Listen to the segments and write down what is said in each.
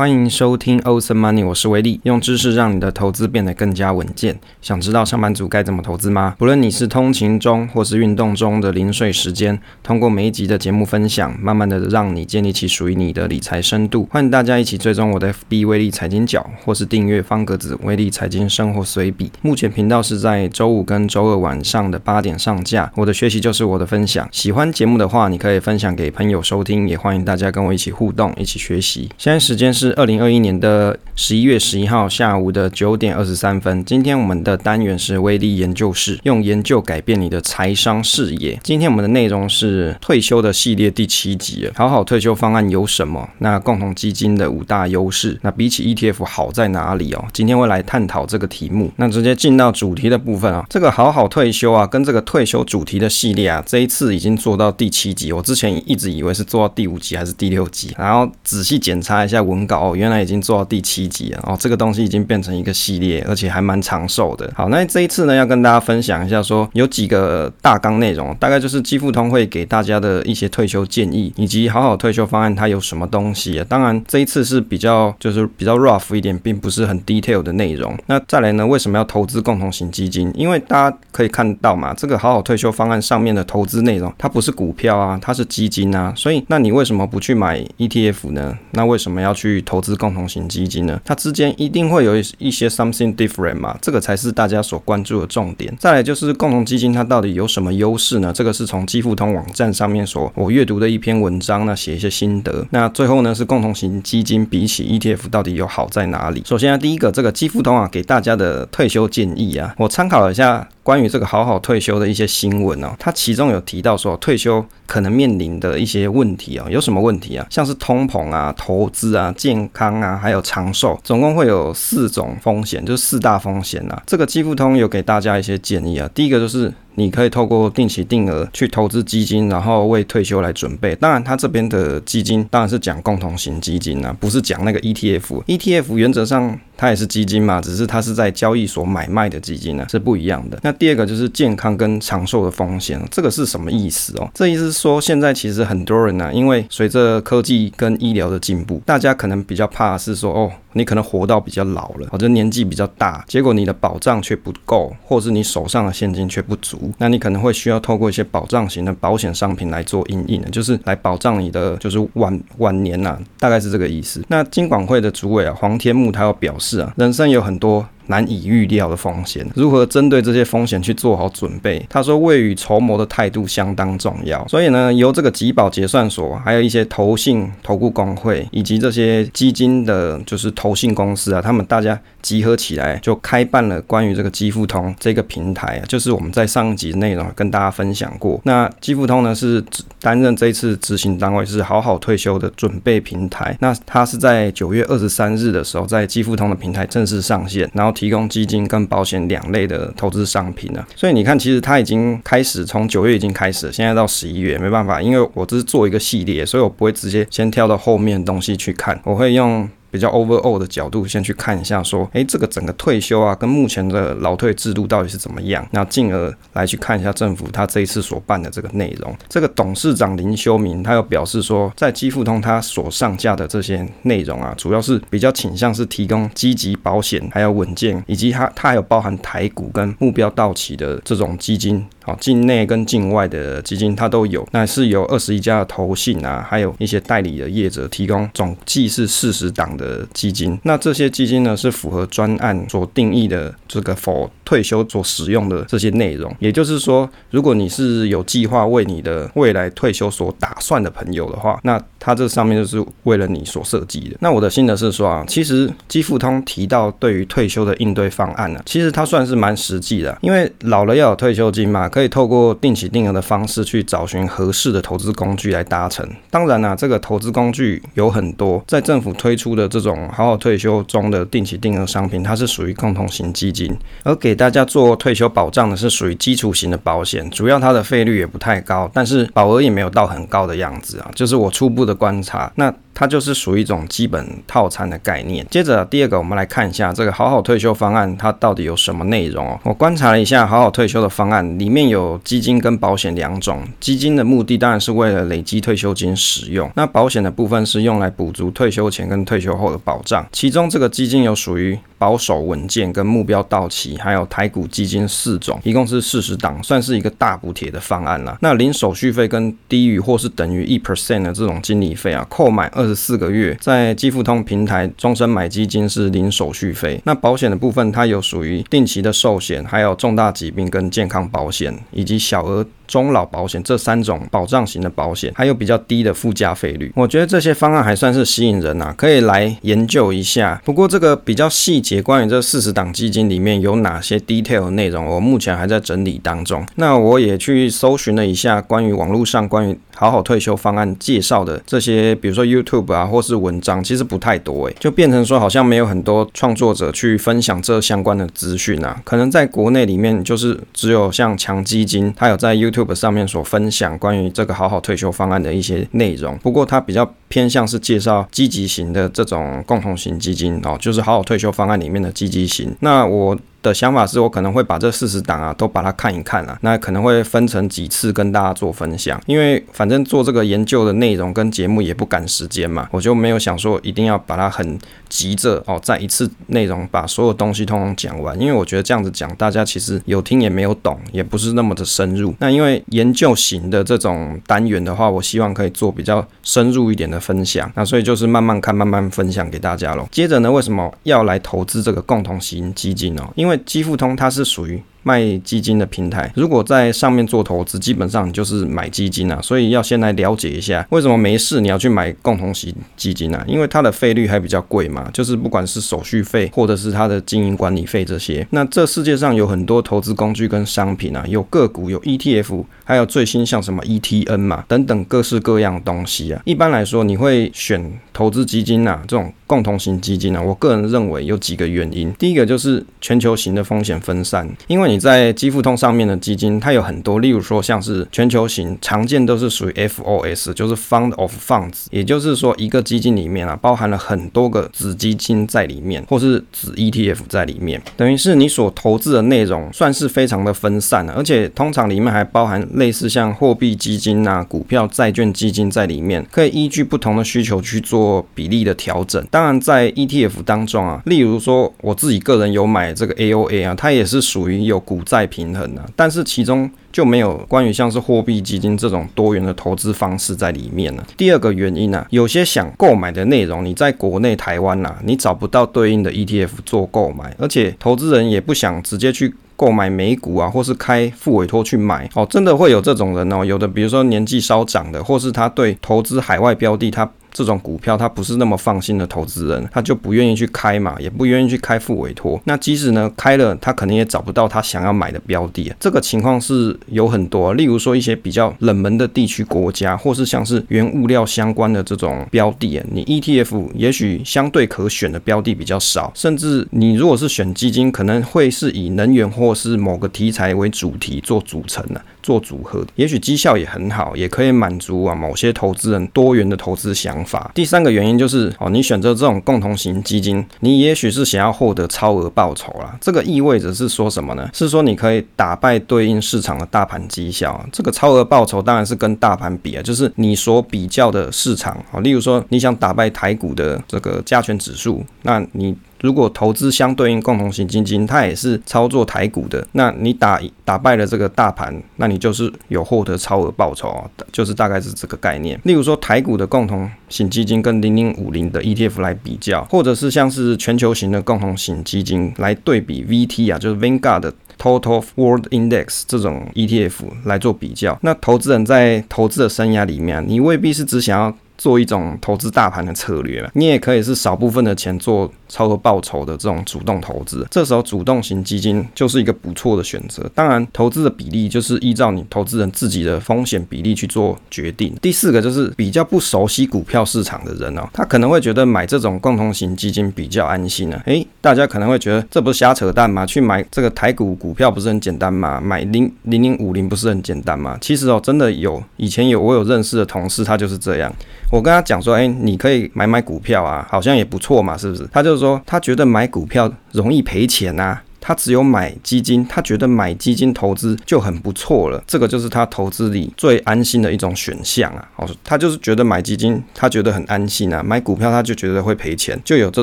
欢迎收听 Awesome Money，我是威利，用知识让你的投资变得更加稳健。想知道上班族该怎么投资吗？不论你是通勤中或是运动中的零碎时间，通过每一集的节目分享，慢慢的让你建立起属于你的理财深度。欢迎大家一起追踪我的 FB 威利财经角，或是订阅方格子威利财经生活随笔。目前频道是在周五跟周二晚上的八点上架。我的学习就是我的分享，喜欢节目的话，你可以分享给朋友收听，也欢迎大家跟我一起互动，一起学习。现在时间是。二零二一年的十一月十一号下午的九点二十三分，今天我们的单元是威力研究室，用研究改变你的财商视野。今天我们的内容是退休的系列第七集，好好退休方案有什么？那共同基金的五大优势，那比起 ETF 好在哪里哦？今天会来探讨这个题目。那直接进到主题的部分啊，这个好好退休啊，跟这个退休主题的系列啊，这一次已经做到第七集，我之前一直以为是做到第五集还是第六集，然后仔细检查一下文稿。哦，原来已经做到第七集了哦，这个东西已经变成一个系列，而且还蛮长寿的。好，那这一次呢，要跟大家分享一下说，有几个大纲内容，大概就是基富通会给大家的一些退休建议，以及好好退休方案它有什么东西啊。当然，这一次是比较就是比较 rough 一点，并不是很 detail 的内容。那再来呢，为什么要投资共同型基金？因为大家可以看到嘛，这个好好退休方案上面的投资内容，它不是股票啊，它是基金啊。所以，那你为什么不去买 ETF 呢？那为什么要去？投资共同型基金呢，它之间一定会有一些 something different 嘛，这个才是大家所关注的重点。再来就是共同基金它到底有什么优势呢？这个是从基富通网站上面所我阅读的一篇文章，那写一些心得。那最后呢是共同型基金比起 ETF 到底有好在哪里？首先啊，第一个这个基富通啊给大家的退休建议啊，我参考了一下。关于这个好好退休的一些新闻哦，它其中有提到说退休可能面临的一些问题啊，有什么问题啊？像是通膨啊、投资啊、健康啊，还有长寿，总共会有四种风险，就是四大风险啊。这个基富通有给大家一些建议啊，第一个就是。你可以透过定期定额去投资基金，然后为退休来准备。当然，他这边的基金当然是讲共同型基金啊，不是讲那个 ETF。ETF 原则上它也是基金嘛，只是它是在交易所买卖的基金呢，是不一样的。那第二个就是健康跟长寿的风险，这个是什么意思哦？这意思是说，现在其实很多人呢，因为随着科技跟医疗的进步，大家可能比较怕是说哦。你可能活到比较老了，或者年纪比较大，结果你的保障却不够，或是你手上的现金却不足，那你可能会需要透过一些保障型的保险商品来做因应的，就是来保障你的就是晚晚年呐、啊，大概是这个意思。那金管会的主委啊黄天木他要表示啊，人生有很多。难以预料的风险，如何针对这些风险去做好准备？他说，未雨绸缪的态度相当重要。所以呢，由这个集保结算所，还有一些投信、投顾公会，以及这些基金的，就是投信公司啊，他们大家集合起来，就开办了关于这个基富通这个平台，就是我们在上一集内容跟大家分享过。那基富通呢，是担任这一次执行单位，是好好退休的准备平台。那它是在九月二十三日的时候，在基富通的平台正式上线，然后。提供基金跟保险两类的投资商品呢，所以你看，其实它已经开始从九月已经开始，现在到十一月，没办法，因为我只是做一个系列，所以我不会直接先跳到后面的东西去看，我会用。比较 overall 的角度，先去看一下，说，诶，这个整个退休啊，跟目前的劳退制度到底是怎么样？那进而来去看一下政府他这一次所办的这个内容。这个董事长林修明他又表示说，在基富通他所上架的这些内容啊，主要是比较倾向是提供积极保险，还有稳健，以及它它还有包含台股跟目标到期的这种基金。好，境内跟境外的基金它都有，那是由二十一家的投信啊，还有一些代理的业者提供，总计是四十档的基金。那这些基金呢，是符合专案所定义的这个 for 退休所使用的这些内容。也就是说，如果你是有计划为你的未来退休所打算的朋友的话，那它这上面就是为了你所设计的。那我的心得是说啊，其实基富通提到对于退休的应对方案呢、其实它算是蛮实际的，因为老了要有退休金嘛。可以透过定期定额的方式去找寻合适的投资工具来达成。当然啦、这个投资工具有很多，在政府推出的这种好好退休中的定期定额商品，它是属于共同型基金；而给大家做退休保障的是属于基础型的保险，主要它的费率也不太高，但是保额也没有到很高的样子啊。就是我初步的观察，那它就是属于一种基本套餐的概念。接着第二个，我们来看一下这个好好退休方案，它到底有什么内容哦？我观察了一下好好退休的方案，里面有基金跟保险两种。基金的目的当然是为了累积退休金使用，那保险的部分是用来补足退休前跟退休后的保障。其中这个基金有属于保守稳健跟目标到期，还有台股基金四种，一共是四十档，算是一个大补贴的方案了。那零手续费跟低于或是等于一 percent 的这种经理费啊，购买二十四个月，在基富通平台终身买基金是零手续费。那保险的部分，它有属于定期的寿险，还有重大疾病跟健康保险，以及小额中老保险这三种保障型的保险，还有比较低的附加费率。我觉得这些方案还算是吸引人啊，可以来研究一下。不过这个比较细节，关于这四十档基金里面有哪些 detail 内容，我目前还在整理当中。那我也去搜寻了一下关于网络上关于好好退休方案介绍的这些，比如说 YouTube 啊，或是文章，其实不太多诶，就变成说好像没有很多创作者去分享这相关的资讯啊。可能在国内里面，就是只有像强基金，它有在 YouTube 上面所分享关于这个好好退休方案的一些内容。不过它比较偏向是介绍积极型的这种共同型基金哦，就是好好退休方案里面的积极型。那我。的想法是我可能会把这四十档啊都把它看一看啊，那可能会分成几次跟大家做分享，因为反正做这个研究的内容跟节目也不赶时间嘛，我就没有想说一定要把它很急着哦，在一次内容把所有东西通通讲完，因为我觉得这样子讲大家其实有听也没有懂，也不是那么的深入。那因为研究型的这种单元的话，我希望可以做比较深入一点的分享，那所以就是慢慢看，慢慢分享给大家喽。接着呢，为什么要来投资这个共同型基金呢？因为因为基富通它是属于卖基金的平台，如果在上面做投资，基本上就是买基金啊，所以要先来了解一下为什么没事你要去买共同型基金啊？因为它的费率还比较贵嘛，就是不管是手续费或者是它的经营管理费这些。那这世界上有很多投资工具跟商品啊，有个股，有 ETF，还有最新像什么 ETN 嘛等等各式各样的东西啊。一般来说，你会选投资基金啊这种。共同型基金呢，我个人认为有几个原因。第一个就是全球型的风险分散，因为你在基富通上面的基金，它有很多，例如说像是全球型，常见都是属于 FOS，就是 Fund of Funds，也就是说一个基金里面啊，包含了很多个子基金在里面，或是子 ETF 在里面，等于是你所投资的内容算是非常的分散了，而且通常里面还包含类似像货币基金啊、股票、债券基金在里面，可以依据不同的需求去做比例的调整。当当然，在 ETF 当中啊，例如说我自己个人有买这个 AOA 啊，它也是属于有股债平衡的，但是其中就没有关于像是货币基金这种多元的投资方式在里面呢。第二个原因呢，有些想购买的内容，你在国内台湾呐，你找不到对应的 ETF 做购买，而且投资人也不想直接去购买美股啊，或是开副委托去买哦，真的会有这种人哦，有的比如说年纪稍长的，或是他对投资海外标的他。这种股票他不是那么放心的投资人，他就不愿意去开嘛，也不愿意去开复委托。那即使呢开了，他可能也找不到他想要买的标的。这个情况是有很多，例如说一些比较冷门的地区国家，或是像是原物料相关的这种标的，你 ETF 也许相对可选的标的比较少，甚至你如果是选基金，可能会是以能源或是某个题材为主题做组成的。做组合，也许绩效也很好，也可以满足啊某些投资人多元的投资想法。第三个原因就是哦，你选择这种共同型基金，你也许是想要获得超额报酬啦。这个意味着是说什么呢？是说你可以打败对应市场的大盘绩效。这个超额报酬当然是跟大盘比啊，就是你所比较的市场啊。例如说，你想打败台股的这个加权指数，那你。如果投资相对应共同型基金，它也是操作台股的，那你打打败了这个大盘，那你就是有获得超额报酬啊，就是大概是这个概念。例如说台股的共同型基金跟零零五零的 ETF 来比较，或者是像是全球型的共同型基金来对比 VT 啊，就是 Vanguard Total World Index 这种 ETF 来做比较。那投资人在投资的生涯里面，你未必是只想要。做一种投资大盘的策略了，你也可以是少部分的钱做超额报酬的这种主动投资。这时候主动型基金就是一个不错的选择。当然，投资的比例就是依照你投资人自己的风险比例去做决定。第四个就是比较不熟悉股票市场的人哦，他可能会觉得买这种共同型基金比较安心啊。诶，大家可能会觉得这不是瞎扯淡吗？去买这个台股股票不是很简单吗？买零零零五零不是很简单吗？其实哦，真的有以前有我有认识的同事，他就是这样。我跟他讲说，哎，你可以买买股票啊，好像也不错嘛，是不是？他就是说他觉得买股票容易赔钱啊。他只有买基金，他觉得买基金投资就很不错了，这个就是他投资里最安心的一种选项啊。哦，他就是觉得买基金，他觉得很安心啊。买股票他就觉得会赔钱，就有这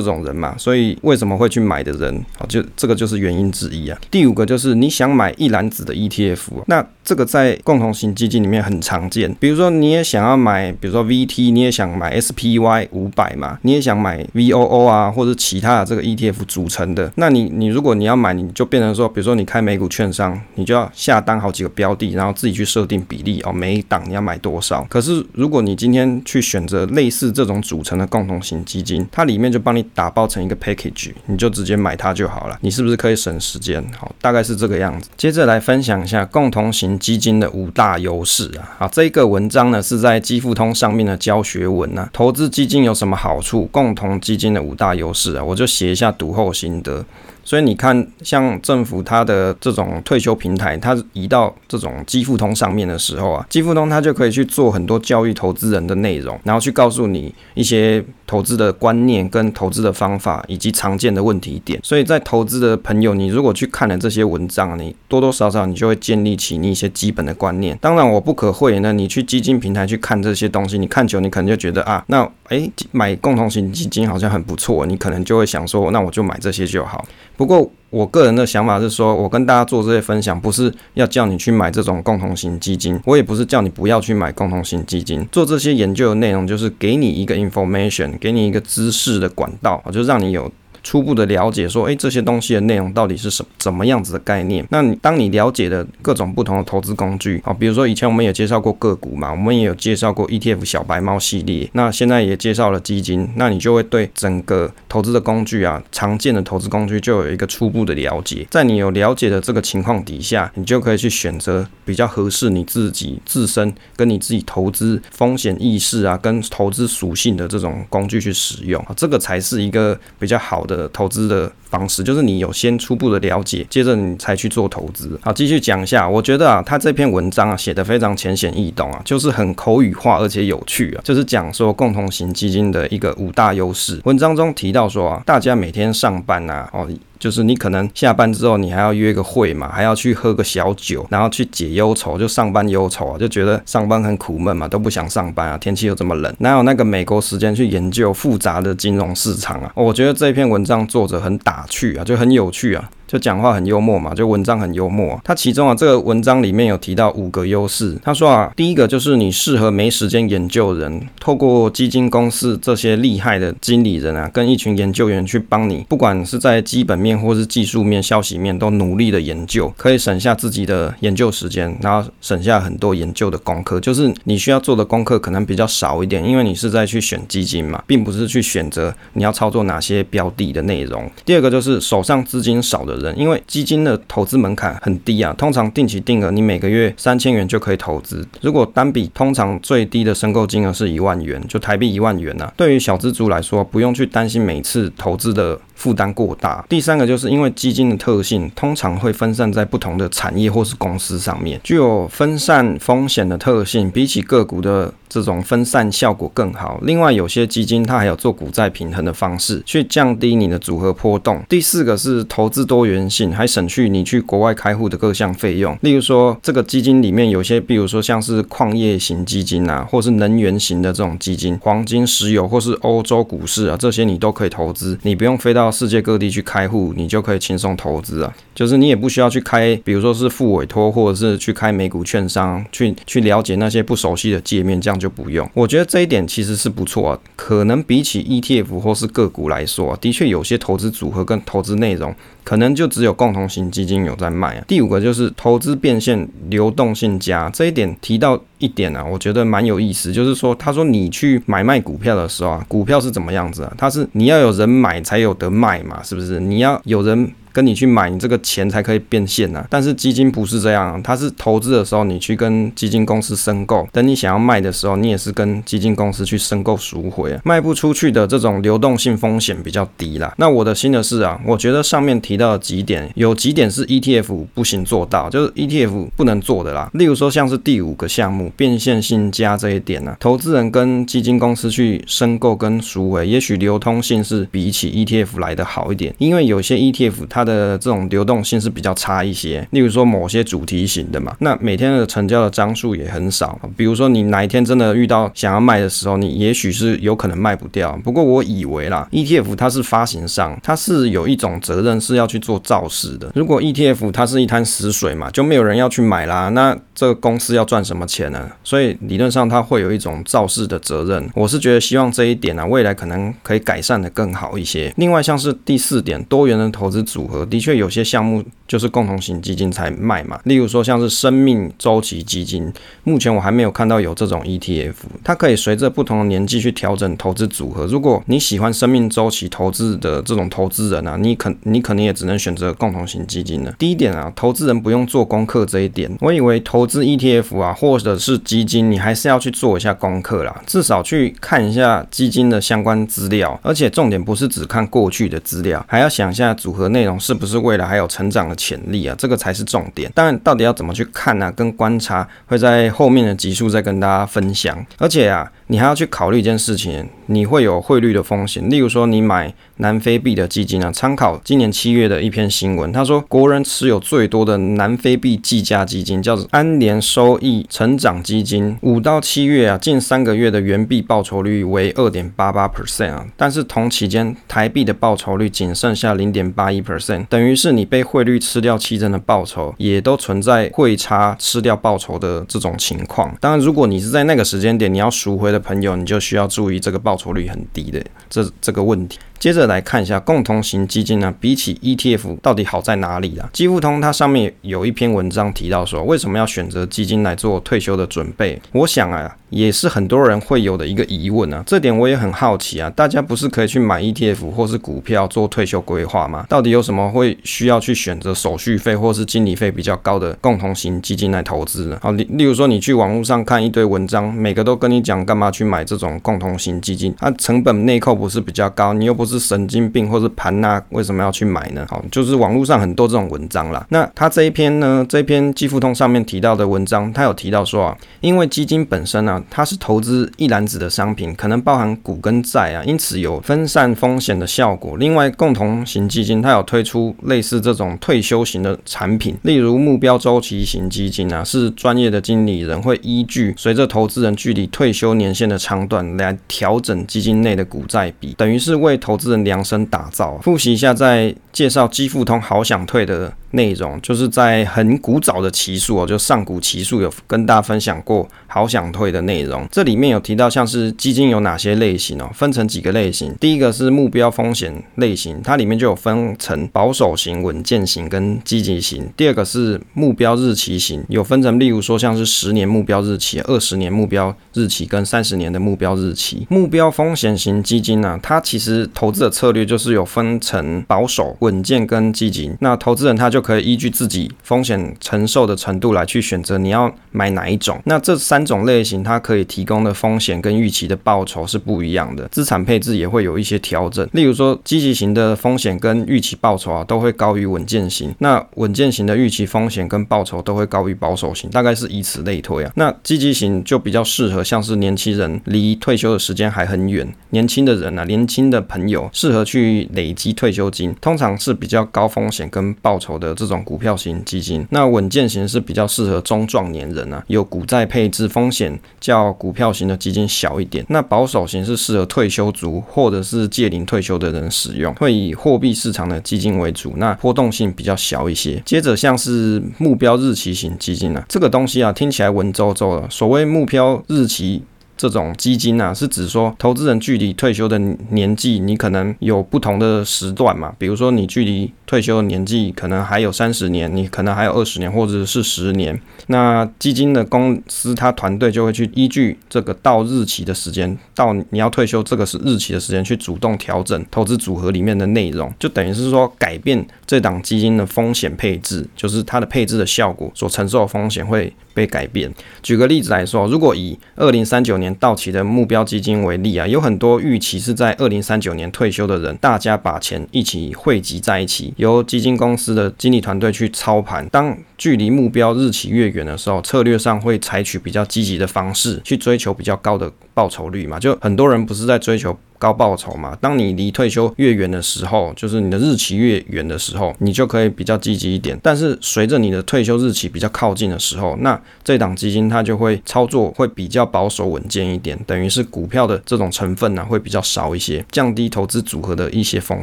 种人嘛。所以为什么会去买的人，哦，就这个就是原因之一啊。第五个就是你想买一篮子的 ETF，那这个在共同型基金里面很常见。比如说你也想要买，比如说 VT，你也想买 SPY 五百嘛，你也想买 VOO 啊，或者其他的这个 ETF 组成的。那你你如果你要买。你就变成说，比如说你开美股券商，你就要下单好几个标的，然后自己去设定比例哦，每一档你要买多少。可是如果你今天去选择类似这种组成的共同型基金，它里面就帮你打包成一个 package，你就直接买它就好了。你是不是可以省时间？好，大概是这个样子。接着来分享一下共同型基金的五大优势啊。好，这个文章呢是在基富通上面的教学文啊。投资基金有什么好处？共同基金的五大优势啊，我就写一下读后心得。所以你看，像政府它的这种退休平台，它移到这种基富通上面的时候啊，基富通它就可以去做很多教育投资人的内容，然后去告诉你一些投资的观念跟投资的方法以及常见的问题点。所以在投资的朋友，你如果去看了这些文章，你多多少少你就会建立起你一些基本的观念。当然，我不可讳言呢，你去基金平台去看这些东西，你看久，你可能就觉得啊，那诶，买共同型基金好像很不错，你可能就会想说，那我就买这些就好。不过，我个人的想法是说，我跟大家做这些分享，不是要叫你去买这种共同型基金，我也不是叫你不要去买共同型基金。做这些研究的内容，就是给你一个 information，给你一个知识的管道，就让你有。初步的了解，说，诶，这些东西的内容到底是什么怎么样子的概念？那你当你了解的各种不同的投资工具啊，比如说以前我们也介绍过个股嘛，我们也有介绍过 ETF 小白猫系列，那现在也介绍了基金，那你就会对整个投资的工具啊，常见的投资工具就有一个初步的了解。在你有了解的这个情况底下，你就可以去选择比较合适你自己自身跟你自己投资风险意识啊，跟投资属性的这种工具去使用啊，这个才是一个比较好的。的投资的方式就是你有先初步的了解，接着你才去做投资。好，继续讲一下，我觉得啊，他这篇文章啊写得非常浅显易懂啊，就是很口语化而且有趣啊，就是讲说共同型基金的一个五大优势。文章中提到说啊，大家每天上班啊，哦。就是你可能下班之后，你还要约个会嘛，还要去喝个小酒，然后去解忧愁，就上班忧愁啊，就觉得上班很苦闷嘛，都不想上班啊，天气又这么冷，哪有那个美国时间去研究复杂的金融市场啊？我觉得这篇文章作者很打趣啊，就很有趣啊。就讲话很幽默嘛，就文章很幽默。他其中啊，这个文章里面有提到五个优势。他说啊，第一个就是你适合没时间研究人，透过基金公司这些厉害的经理人啊，跟一群研究员去帮你，不管是在基本面或是技术面、消息面，都努力的研究，可以省下自己的研究时间，然后省下很多研究的功课。就是你需要做的功课可能比较少一点，因为你是在去选基金嘛，并不是去选择你要操作哪些标的的内容。第二个就是手上资金少的。人，因为基金的投资门槛很低啊，通常定期定额，你每个月三千元就可以投资。如果单笔通常最低的申购金额是一万元，就台币一万元啊。对于小资族来说，不用去担心每次投资的负担过大。第三个就是因为基金的特性，通常会分散在不同的产业或是公司上面，具有分散风险的特性，比起个股的。这种分散效果更好。另外，有些基金它还有做股债平衡的方式，去降低你的组合波动。第四个是投资多元性，还省去你去国外开户的各项费用。例如说，这个基金里面有些，比如说像是矿业型基金啊，或是能源型的这种基金，黄金、石油或是欧洲股市啊，这些你都可以投资。你不用飞到世界各地去开户，你就可以轻松投资啊。就是你也不需要去开，比如说是副委托，或者是去开美股券商，去去了解那些不熟悉的界面，这样。就不用，我觉得这一点其实是不错啊。可能比起 ETF 或是个股来说，的确有些投资组合跟投资内容，可能就只有共同型基金有在卖啊。第五个就是投资变现流动性佳，这一点提到一点啊，我觉得蛮有意思。就是说，他说你去买卖股票的时候啊，股票是怎么样子啊？它是你要有人买才有得卖嘛，是不是？你要有人跟你去买，你这个钱才可以变现啊。但是基金不是这样，它是投资的时候你去跟基金公司申购，等你想要卖的时候，你也是跟基金公司去申购赎回啊。卖不出去的这种流动性风险比较低啦。那我的心的是啊，我觉得上面提到几点，有几点是 ETF 不行做到，就是 ETF 不能做的啦。例如说像是第五个项目变现性加这一点呢、啊，投资人跟基金公司去申购跟赎回，也许流通性是比起 ETF 来的好一点，因为有些 ETF 它的这种流动性是比较差一些。例如说某些主题型的嘛，那每天的成交的张数也很少。比如说你哪一天真的遇到想要卖的时候，你也许是有可能卖不掉。不过我以为啦，ETF 它是发行商，它是有一种责任是要去做造势的。如果 ETF 它是一滩死水嘛，就没有人要去买啦，那这个公司要赚什么钱呢？所以理论上它会有一种造势的责任。我是觉得希望这一点啊，未来可能可以改善的更好一些。另外像是第四点，多元的投资组合，的确有些项目就是共同型基金才卖嘛。例如说像是生命周期基金，目前我还没有看到有这种 ETF，它可以随着不同的年纪去调整投资组合。如果你喜欢生命周期投资的这种投资人啊，你可你肯定也只能选择共同型基金了。第一点啊，投资人不用做功课这一点，我以为投资 ETF 啊，或者是基金，你还是要去做一下功课啦，至少去看一下基金的相关资料，而且重点不是只看过去的资料，还要想一下组合内容是不是未来还有成长的潜力啊，这个才是重点。当然，到底要怎么去看啊，跟观察，会在后面的集数再跟大家分享。而且啊，你还要去考虑一件事情，你会有汇率的风险，例如说你买。南非币的基金啊，参考今年七月月的一篇新闻，他说国人持有最多的南非币计价基金叫做安联收益成长基金，五到七月啊，近三个月的原币报酬率为二点八八 percent 啊，但是同期间台币的报酬率仅剩下零点八一 percent，等于是你被汇率吃掉七成的报酬，也都存在汇差吃掉报酬的这种情况。当然，如果你是在那个时间点你要赎回的朋友，你就需要注意这个报酬率很低的这这个问题。接着来看一下共同型基金呢，比起 ETF 到底好在哪里啊？基富通它上面有一篇文章提到说，为什么要选择基金来做退休的准备？我想啊，也是很多人会有的一个疑问啊。这点我也很好奇啊。大家不是可以去买 ETF 或是股票做退休规划吗？到底有什么会需要去选择手续费或是经理费比较高的共同型基金来投资呢？好，例例如说你去网络上看一堆文章，每个都跟你讲干嘛去买这种共同型基金，它成本内扣不是比较高，你又不是神经病或是盘呐，为什么要去买呢？好，就是网络上很多这种文章啦。那他这一篇呢，这篇基富通上面提到的文章，他有提到说啊，因为基金本身啊，它是投资一篮子的商品，可能包含股跟债啊，因此有分散风险的效果。另外，共同型基金它有推出类似这种退休型的产品，例如目标周期型基金啊，是专业的经理人会依据随着投资人距离退休年限的长短来调整基金内的股债比，等于是为投资人量身打造。复习一下，在介绍基富通好想退的内容，就是在很古早的期数哦，就上古期数有跟大家分享过好想退的内容。这里面有提到像是基金有哪些类型哦，分成几个类型。第一个是目标风险类型，它里面就有分成保守型、稳健型跟积极型。第二个是目标日期型，有分成，例如说像是十年目标日期、二十年目标日期跟三十年的目标日期。目标风险型基金呢，它其实投资的策略就是有分成保守、稳健跟积极。那投资人他就就可以依据自己风险承受的程度来去选择你要买哪一种。那这三种类型，它可以提供的风险跟预期的报酬是不一样的，资产配置也会有一些调整。例如说，积极型的风险跟预期报酬啊，都会高于稳健型；那稳健型的预期风险跟报酬都会高于保守型，大概是以此类推啊。那积极型就比较适合像是年轻人离退休的时间还很远，年轻的人啊，年轻的朋友适合去累积退休金，通常是比较高风险跟报酬的。的这种股票型基金，那稳健型是比较适合中壮年人啊，有股债配置，风险较股票型的基金小一点。那保守型是适合退休族或者是届龄退休的人使用，会以货币市场的基金为主，那波动性比较小一些。接着像是目标日期型基金啊，这个东西啊听起来文绉绉的，所谓目标日期。这种基金啊，是指说投资人距离退休的年纪，你可能有不同的时段嘛。比如说你距离退休的年纪可能还有三十年，你可能还有二十年或者是十年。那基金的公司，它团队就会去依据这个到日期的时间，到你要退休这个是日期的时间，去主动调整投资组合里面的内容，就等于是说改变这档基金的风险配置，就是它的配置的效果所承受的风险会被改变。举个例子来说，如果以二零三九年到期的目标基金为例啊，有很多预期是在二零三九年退休的人，大家把钱一起汇集在一起，由基金公司的经理团队去操盘。当距离目标日期越远的时候，策略上会采取比较积极的方式去追求比较高的报酬率嘛。就很多人不是在追求。高报酬嘛，当你离退休越远的时候，就是你的日期越远的时候，你就可以比较积极一点。但是随着你的退休日期比较靠近的时候，那这档基金它就会操作会比较保守稳健一点，等于是股票的这种成分呢、会比较少一些，降低投资组合的一些风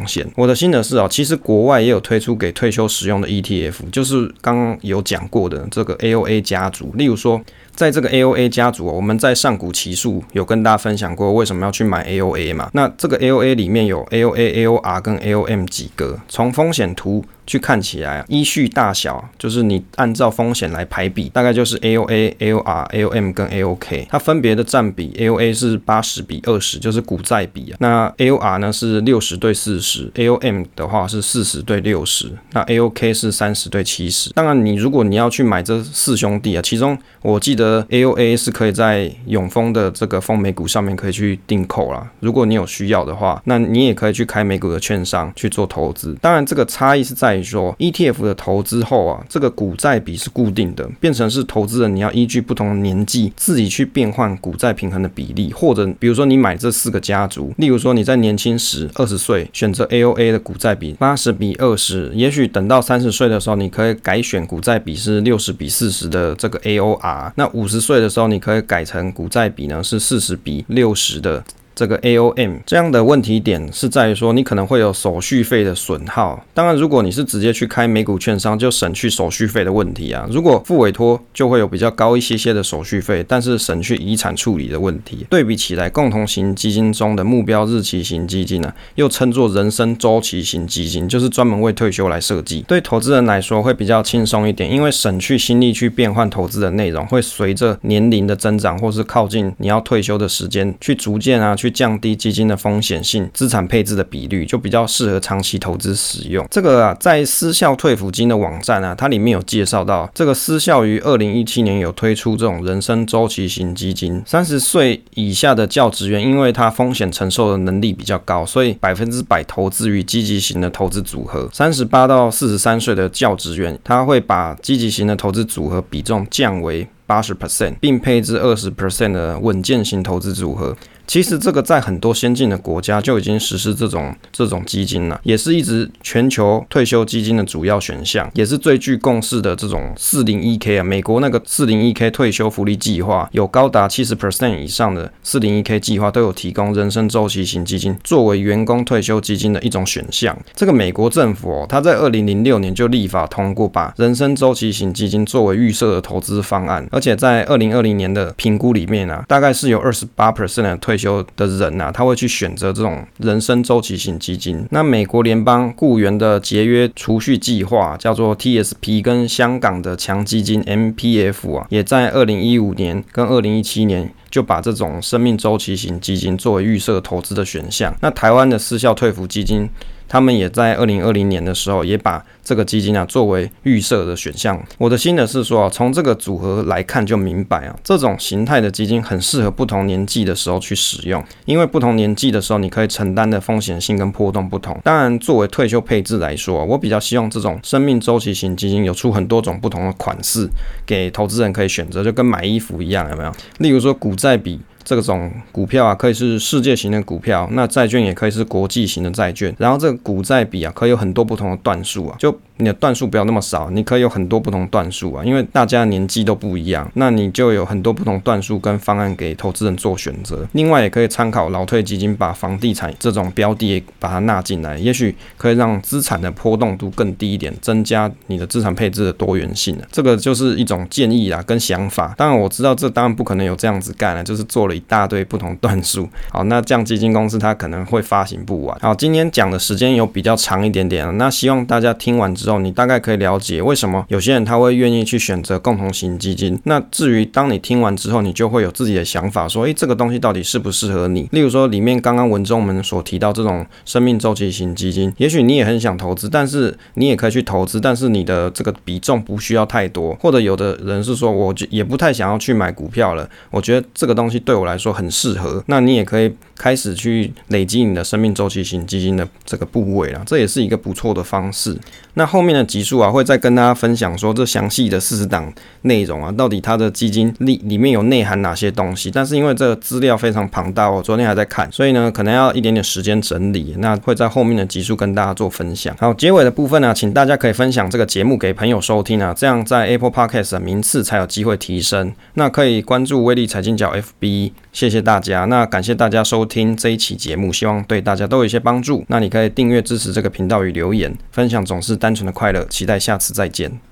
险。我的心得是啊，其实国外也有推出给退休使用的 ETF，就是刚刚有讲过的这个 AOA 家族，例如说。在这个 AOA 家族，我们在上古奇数有跟大家分享过为什么要去买 AOA 嘛？那这个 AOA 里面有 AOA、AOR 跟 AOM 几个，从风险图。去看起来啊，依序大小就是你按照风险来排比，大概就是 AOA、AOR、AOM 跟 AOK，它分别的占比，AOA 是八十比二十，就是股债比啊。那 AOR 呢是六十对四十，AOM 的话是四十对六十，那 AOK 是三十对七十。当然，你如果你要去买这四兄弟啊，其中我记得 AOA 是可以在永丰的这个丰美股上面可以去订购啦。如果你有需要的话，那你也可以去开美股的券商去做投资。当然，这个差异是在。说 ETF 的投资后啊，这个股债比是固定的，变成是投资人你要依据不同的年纪自己去变换股债平衡的比例，或者比如说你买这四个家族，例如说你在年轻时二十岁选择 AOA 的股债比八十比二十，也许等到三十岁的时候，你可以改选股债比是六十比四十的这个 AOR，那五十岁的时候你可以改成股债比呢是四十比六十的。这个 AOM 这样的问题点是在于说，你可能会有手续费的损耗。当然，如果你是直接去开美股券商，就省去手续费的问题啊。如果付委托，就会有比较高一些些的手续费，但是省去遗产处理的问题。对比起来，共同型基金中的目标日期型基金呢、又称作人生周期型基金，就是专门为退休来设计。对投资人来说会比较轻松一点，因为省去心力去变换投资的内容，会随着年龄的增长或是靠近你要退休的时间，去逐渐啊。去去降低基金的风险性，资产配置的比率就比较适合长期投资使用。这个啊，在私校退抚金的网站啊，它里面有介绍到，这个私校于二零一七年有推出这种人生周期型基金。三十岁以下的教职员，因为他风险承受的能力比较高，所以百分之百投资于积极型的投资组合。三十八到四十三岁的教职员，他会把积极型的投资组合比重降为八十 percent，并配置二十 percent 的稳健型投资组合。其实这个在很多先进的国家就已经实施这种这种基金了，也是一直全球退休基金的主要选项，也是最具共识的这种四零一 K 啊。美国那个四零一 K 退休福利计划，有高达七十 percent 以上的四零一 K 计划都有提供人生周期型基金作为员工退休基金的一种选项。这个美国政府哦，他在二零零六年就立法通过，把人生周期型基金作为预设的投资方案，而且在二零二零年的评估里面啊，大概是有二十八 percent 的退退休的人呐、他会去选择这种人生周期型基金。那美国联邦雇员的节约储蓄计划叫做 TSP，跟香港的强基金 MPF 啊，也在二零一五年跟二零一七年就把这种生命周期型基金作为预设投资的选项。那台湾的私校退服基金。他们也在二零二零年的时候，也把这个基金啊作为预设的选项。我的心得是说啊，从这个组合来看就明白啊，这种形态的基金很适合不同年纪的时候去使用，因为不同年纪的时候你可以承担的风险性跟波动不同。当然，作为退休配置来说，我比较希望这种生命周期型基金有出很多种不同的款式给投资人可以选择，就跟买衣服一样，有没有？例如说股债比。这种股票啊，可以是世界型的股票，那债券也可以是国际型的债券。然后这个股债比啊，可以有很多不同的段数啊，就你的段数不要那么少，你可以有很多不同段数啊，因为大家年纪都不一样，那你就有很多不同段数跟方案给投资人做选择。另外，也可以参考老退基金，把房地产这种标的也把它纳进来，也许可以让资产的波动度更低一点，增加你的资产配置的多元性。这个就是一种建议啦，跟想法。当然，我知道这当然不可能有这样子干了，就是做了一大堆不同段数。好，那这样基金公司它可能会发行不完。好，今天讲的时间有比较长一点点啊，那希望大家听完之后，你大概可以了解为什么有些人他会愿意去选择共同型基金。那至于当你听完之后，你就会有自己的想法，说，诶，这个东西到底适不适合你？例如说，里面刚刚文中我们所提到这种生命周期型基金，也许你也很想投资，但是你也可以去投资，但是你的这个比重不需要太多。或者有的人是说，我就也不太想要去买股票了，我觉得这个东西对我来说很适合。那你也可以开始去累积你的生命周期型基金的这个部位了，这也是一个不错的方式。那后面的集数啊，会再跟大家分享说这详细的四十档内容啊，到底它的基金里里面有内含哪些东西。但是因为这个资料非常庞大，我昨天还在看，所以呢，可能要一点点时间整理。那会在后面的集数跟大家做分享。好，结尾的部分呢，请大家可以分享这个节目给朋友收听啊，这样在 Apple Podcast 的名次才有机会提升。那可以关注威力财经角 FB，谢谢大家。那感谢大家收听这一期节目，希望对大家都有一些帮助。那你可以订阅支持这个频道与留言分享，总是单纯的快乐，期待下次再见。